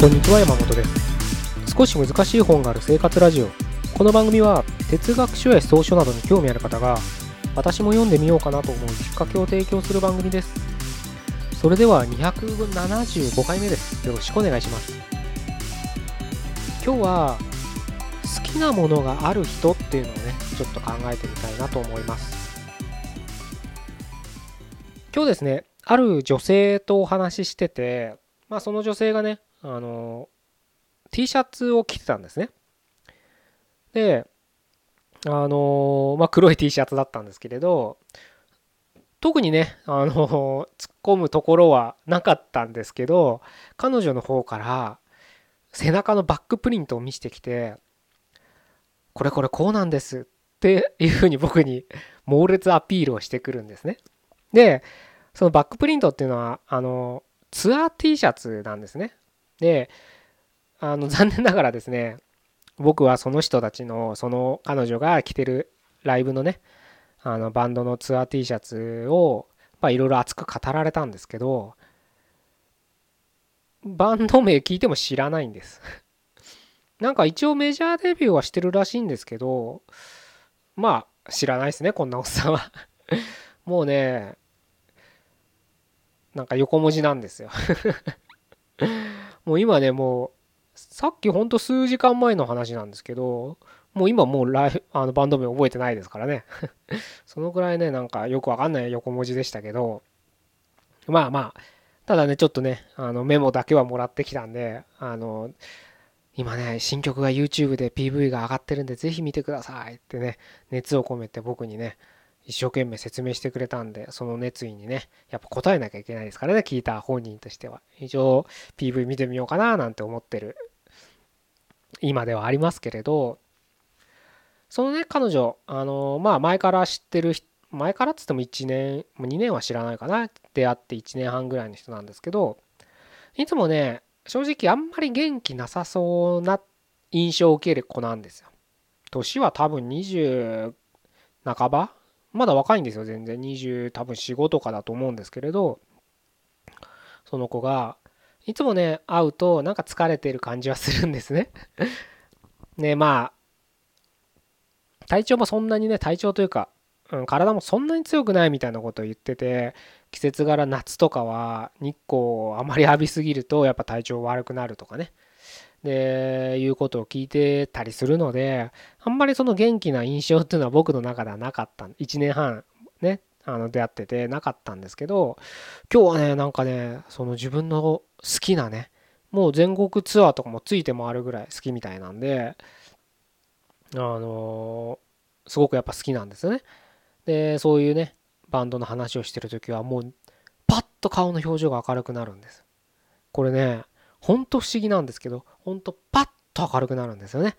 こんにちは山本です。少し難しい本がある生活ラジオ。この番組は哲学書や思想書などに興味ある方が私も読んでみようかなと思うきっかけを提供する番組です。それでは275回目です。よろしくお願いします。今日は好きなものがある人っていうのをねちょっと考えてみたいなと思います。今日ですねある女性とお話ししててまあその女性がねあの T シャツを着てたんですね。であのまあ黒い T シャツだったんですけれど特にねあの突っ込むところはなかったんですけど彼女の方から背中のバックプリントを見せてきてこれこれこうなんですっていうふうに僕に猛烈アピールをしてくるんですね。でそのバックプリントっていうのはあのツアー T シャツなんですね。であの 残念ながらですね僕はその人たちのその彼女が着てるライブのねあのバンドのツアー T シャツをいろいろ熱く語られたんですけどバンド名聞いても知らないんです。なんか一応メジャーデビューはしてるらしいんですけどまあ知らないですねこんなおっさんは。もうねなんか横文字なんですよ。もう今ねもうさっきほんと数時間前の話なんですけどもう今もうライ あのバンド名覚えてないですからね。そのぐらいねなんかよくわかんない横文字でしたけどまあまあただねちょっとねあのメモだけはもらってきたんであの今ね新曲が YouTube で PV が上がってるんでぜひ見てくださいってね熱を込めて僕にね一生懸命説明してくれたんでその熱意にねやっぱ答えなきゃいけないですからね聞いた本人としては。一応 PV 見てみようかななんて思ってる今ではありますけれどそのね彼女あのまあ前から知ってる前からっつっても1年2年は知らないかな出会って1年半ぐらいの人なんですけどいつもね正直あんまり元気なさそうな印象を受ける子なんですよ。年は多分20半ばまだ若いんですよ全然。20多分45とかだと思うんですけれどその子がいつもね会うとなんか疲れてる感じはするんですね。ねまあ体調もそんなにね体調というか、うん、体もそんなに強くないみたいなことを言ってて季節柄夏とかは日光をあまり浴びすぎるとやっぱ体調悪くなるとかね。でいうことを聞いてたりするのであんまりその元気な印象っていうのは僕の中ではなかった。1年半ねあの出会っててなかったんですけど今日はねなんかねその自分の好きなねもう全国ツアーとかもついて回るぐらい好きみたいなんであのー、すごくやっぱ好きなんですよね。でそういうねバンドの話をしてる時はもうパッと顔の表情が明るくなるんです。これねほんと不思議なんですけどほんとパッと明るくなるんですよね。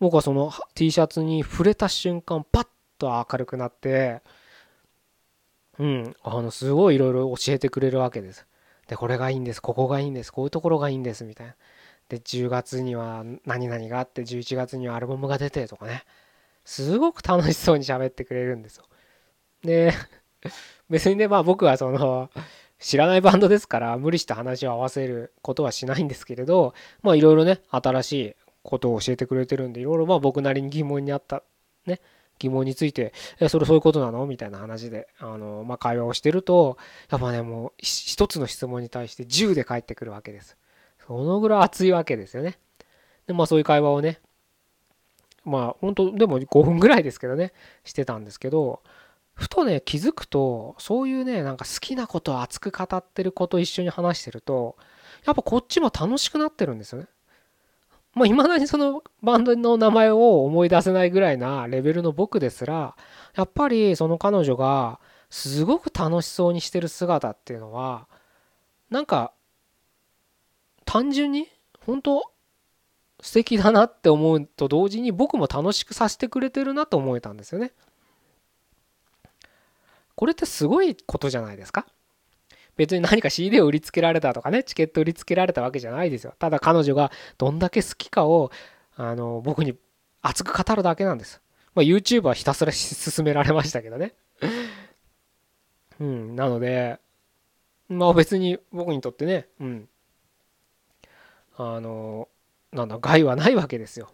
僕はその T シャツに触れた瞬間パッと明るくなってうんあのすごいいろいろ教えてくれるわけです。でこれがいいんですここがいいんですこういうところがいいんですみたいな。で10月には何々があって11月にはアルバムが出てとかね。すごく楽しそうに喋ってくれるんですよ。で別にねまあ僕はその知らないバンドですから無理して話を合わせることはしないんですけれどまあいろいろね新しいことを教えてくれてるんでいろいろまあ僕なりに疑問にあったね疑問について「えそれそういうことなの?」みたいな話であの、まあ、会話をしてるとやっぱねもう一つの質問に対して10で返ってくるわけです。そのぐらい熱いわけですよね。でまあそういう会話をねまあ本当でも5分ぐらいですけどねしてたんですけどふとね気づくとそういうねなんか好きなことを熱く語ってる子と一緒に話してるとやっぱこっちも楽しくなってるんですよね。まあ、未だにそのバンドの名前を思い出せないぐらいなレベルの僕ですらやっぱりその彼女がすごく楽しそうにしてる姿っていうのはなんか単純に本当素敵だなって思うと同時に僕も楽しくさせてくれてるなと思えたんですよね。これってすごいことじゃないですか？別に何か CD を売りつけられたとかねチケット売りつけられたわけじゃないですよ。ただ彼女がどんだけ好きかをあの僕に熱く語るだけなんです、まあ、YouTube はひたすら勧められましたけどね。うんなのでまあ別に僕にとってねうん。あのなんだ害はないわけですよ。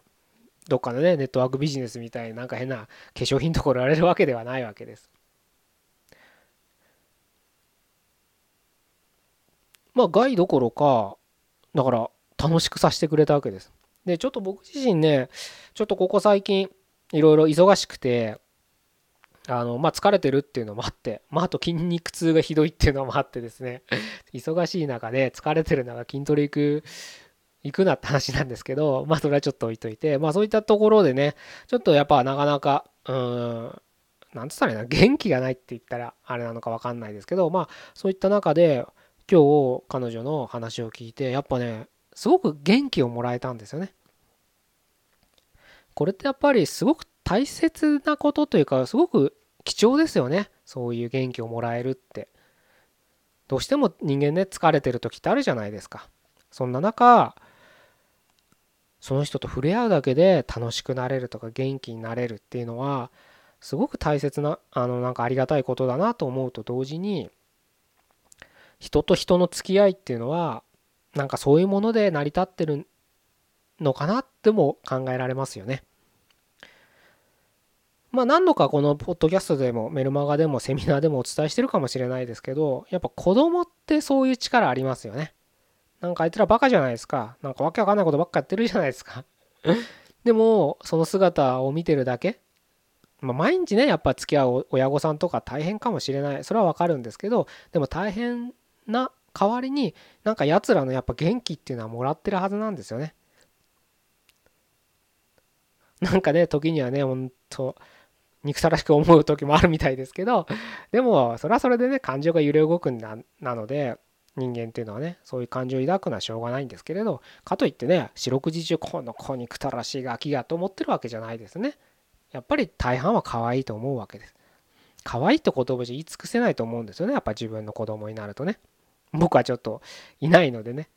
どっかのねネットワークビジネスみたいななんか変な化粧品ところられるわけではないわけです。まあ害どころかだから楽しくさせてくれたわけです。でちょっと僕自身ねちょっとここ最近いろいろ忙しくてあのまあ疲れてるっていうのもあってまああと筋肉痛がひどいっていうのもあってですね。忙しい中で疲れてる中筋トレ行く行くなって話なんですけどまあそれはちょっと置いといてまあそういったところでねちょっとやっぱなかなかうんなんつったらいいな元気がないって言ったらあれなのか分かんないですけどまあそういった中で今日彼女の話を聞いてやっぱねすごく元気をもらえたんですよね。これってやっぱりすごく大切なことというかすごく貴重ですよね。そういう元気をもらえるって。どうしても人間ね疲れてる時ってあるじゃないですか。そんな中その人と触れ合うだけで楽しくなれるとか元気になれるっていうのはすごく大切なあのなんかありがたいことだなと思うと同時に人と人の付き合いっていうのはなんかそういうもので成り立ってるのかなっても考えられますよね。まあ何度かこのポッドキャストでもメルマガでもセミナーでもお伝えしてるかもしれないですけどやっぱ子供ってそういう力ありますよね。なんかあいつらバカじゃないですか。なんかわけわかんないことばっかやってるじゃないですか。でもその姿を見てるだけまあ、毎日ねやっぱ付き合う親御さんとか大変かもしれないそれはわかるんですけどでも大変な代わりになんかやつらのやっぱ元気っていうのはもらってるはずなんですよね。なんかね時にはねほんと憎たらしく思う時もあるみたいですけどでもそれはそれでね感情が揺れ動くんななので人間っていうのはねそういう感情を抱くのはしょうがないんですけれどかといってね四六時中この子憎たらしいガキがと思ってるわけじゃないですね。やっぱり大半は可愛いと思うわけです。可愛いって言葉じゃ言い尽くせないと思うんですよねやっぱ自分の子供になるとね。僕はちょっといないのでね。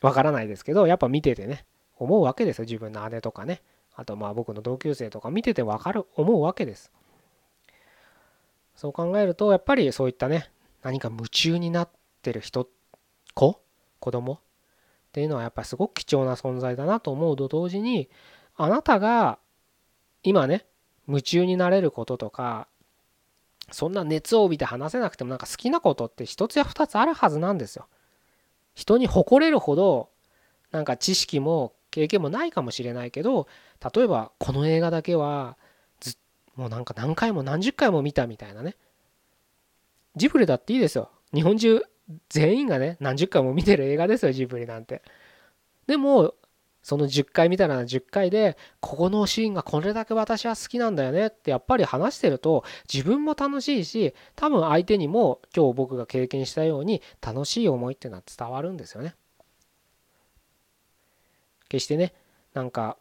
わからないですけどやっぱ見ててね。思うわけですよ。自分の姉とかね。あとまあ僕の同級生とか見てて分かる思うわけです。そう考えるとやっぱりそういったね何か夢中になってる人子子供っていうのはやっぱすごく貴重な存在だなと思うと同時にあなたが今ね夢中になれることとかそんな熱を帯びて話せなくてもなんか好きなことって一つや二つあるはずなんですよ。人に誇れるほどなんか知識も経験もないかもしれないけど例えばこの映画だけはずもうなんか何回も何十回も見たみたいなね。ジブリだっていいですよ。日本中全員がね何十回も見てる映画ですよジブリなんて。でもその10回見たら10回でここのシーンがこれだけ私は好きなんだよねってやっぱり話してると自分も楽しいし多分相手にも今日僕が経験したように楽しい思いっていうのは伝わるんですよね。決してねなんか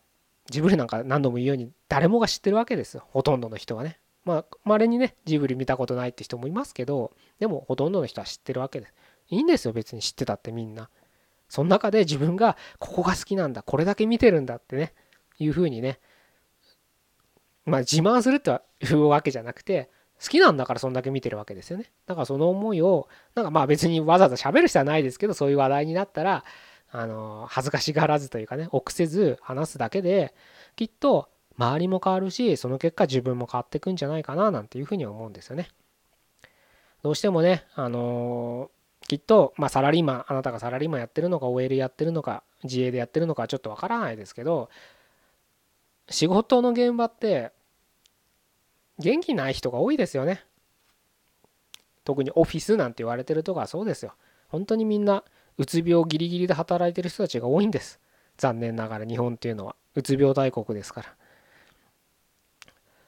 ジブリなんか何度も言うように誰もが知ってるわけですよほとんどの人はね。まあ稀にねジブリ見たことないって人もいますけどでもほとんどの人は知ってるわけです。いいんですよ別に知ってたってみんな。その中で自分がここが好きなんだこれだけ見てるんだってねいうふうにねまあ自慢するっていうわけじゃなくて好きなんだからそんだけ見てるわけですよねだからその思いをなんかまあ別にわざわざ喋る必要はないですけどそういう話題になったらあの恥ずかしがらずというかね臆せず話すだけできっと周りも変わるしその結果自分も変わってくんじゃないかななんていうふうに思うんですよね。どうしてもねあのきっと、まあ、サラリーマンあなたがサラリーマンやってるのか OL やってるのか自営でやってるのかちょっとわからないですけど仕事の現場って元気ない人が多いですよね。特にオフィスなんて言われてるとこはそうですよ。本当にみんなうつ病ギリギリで働いてる人たちが多いんです。残念ながら日本っていうのは。うつ病大国ですから。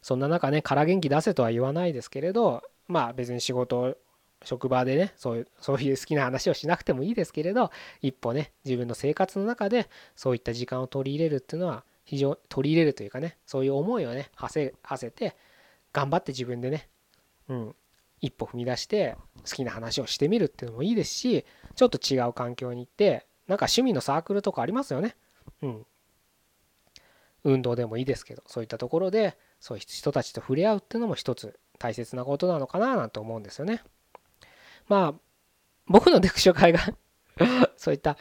そんな中ね空元気出せとは言わないですけれどまあ別に仕事職場でねそういうそういう好きな話をしなくてもいいですけれど一歩ね自分の生活の中でそういった時間を取り入れるっていうのは非常取り入れるというかねそういう思いをね馳せ馳せて頑張って自分でね、うん、一歩踏み出して好きな話をしてみるっていうのもいいですしちょっと違う環境に行ってなんか趣味のサークルとかありますよね。うん、運動でもいいですけどそういったところでそういう人たちと触れ合うっていうのも一つ大切なことなのかななんて思うんですよね。まあ僕の読書会が そういった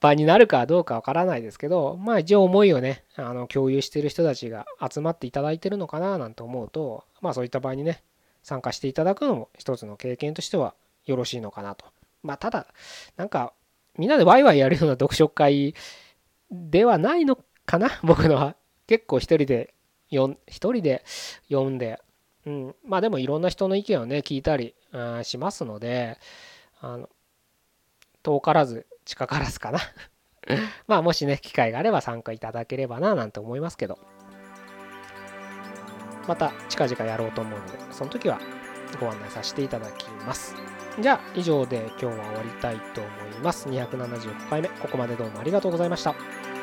場になるかどうかわからないですけど、まあ一応思いをね、あの共有してる人たちが集まっていただいてるのかななんて思うと、まあそういった場合にね、参加していただくのも一つの経験としてはよろしいのかなと。まあただ、なんかみんなでワイワイやるような読書会ではないのかな？僕のは。結構一人で読ん、一人で読んで、うん、まあでもいろんな人の意見をね、聞いたりしますので、あの、遠からず近からずかな。まあもしね機会があれば参加いただければななんて思いますけど。また近々やろうと思うのでその時はご案内させていただきます。じゃあ以上で今日は終わりたいと思います。270回目ここまでどうもありがとうございました。